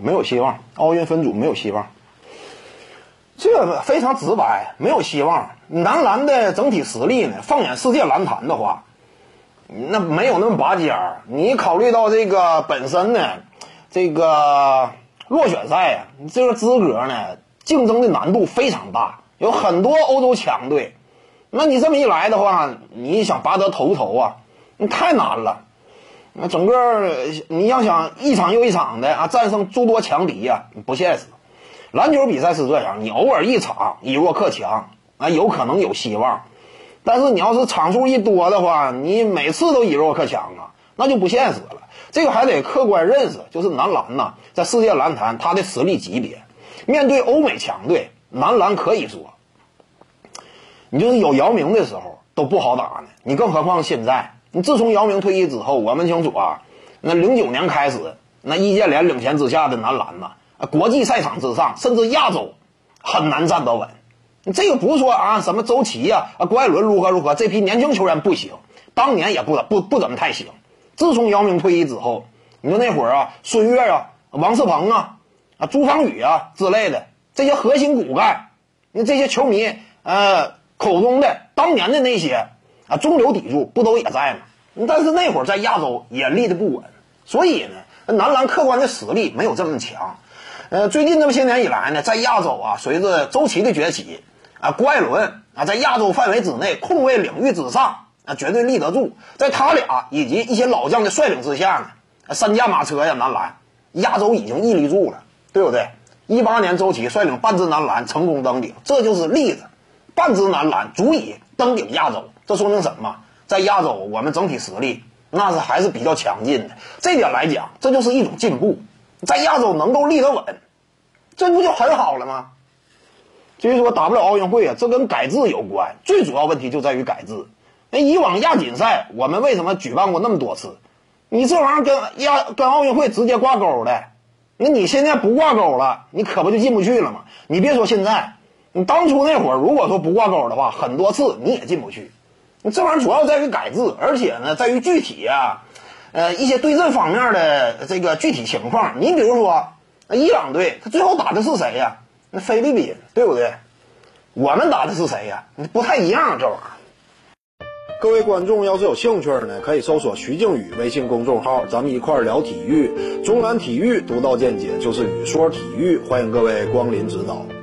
没有希望，奥运分组没有希望。这个非常直白，没有希望。男篮的整体实力呢？放眼世界篮坛的话，那没有那么拔尖儿。你考虑到这个本身呢，这个落选赛啊，这个资格呢，竞争的难度非常大，有很多欧洲强队。那你这么一来的话，你想拔得头筹啊，你太难了。那整个你要想一场又一场的啊战胜诸多强敌呀，不现实。篮球比赛是这样，你偶尔一场以弱克强啊，有可能有希望。但是你要是场数一多的话，你每次都以弱克强啊，那就不现实了。这个还得客观认识，就是男篮呐，在世界篮坛它的实力级别，面对欧美强队，男篮可以说，你就是有姚明的时候都不好打呢。你更何况现在，你自从姚明退役之后，我们清楚啊，那零九年开始，那易建联领衔之下的男篮呐。国际赛场之上，甚至亚洲，很难站得稳。这个不是说啊，什么周琦呀、啊郭艾伦如何如何，这批年轻球员不行，当年也不不不怎么太行。自从姚明退役之后，你说那会儿啊，孙悦啊、王仕鹏啊、啊朱芳雨啊之类的这些核心骨干，那这些球迷呃口中的当年的那些啊中流砥柱，不都也在吗？但是那会儿在亚洲也立得不稳，所以呢，男篮客观的实力没有这么强。呃，最近这么些年以来呢，在亚洲啊，随着周琦的崛起，啊，郭艾伦啊，在亚洲范围之内控卫领域之上啊，绝对立得住。在他俩以及一些老将的率领之下呢，三驾马车呀，男篮，亚洲已经屹立住了，对不对？一八年周琦率领半支男篮成功登顶，这就是例子。半支男篮足以登顶亚洲，这说明什么？在亚洲，我们整体实力那是还是比较强劲的。这点来讲，这就是一种进步。在亚洲能够立得稳，这不就很好了吗？至于说打不了奥运会啊，这跟改制有关。最主要问题就在于改制。那以往亚锦赛我们为什么举办过那么多次？你这玩意儿跟亚跟奥运会直接挂钩的，那你现在不挂钩了，你可不就进不去了吗？你别说现在，你当初那会儿如果说不挂钩的话，很多次你也进不去。你这玩意儿主要在于改制，而且呢，在于具体呀。呃，一些对阵方面的这个具体情况，你比如说，伊朗队他最后打的是谁呀？那菲律宾，对不对？我们打的是谁呀？不太一样，这玩意儿。各位观众要是有兴趣呢，可以搜索徐静宇微信公众号，咱们一块儿聊体育。中南体育独到见解就是语说体育，欢迎各位光临指导。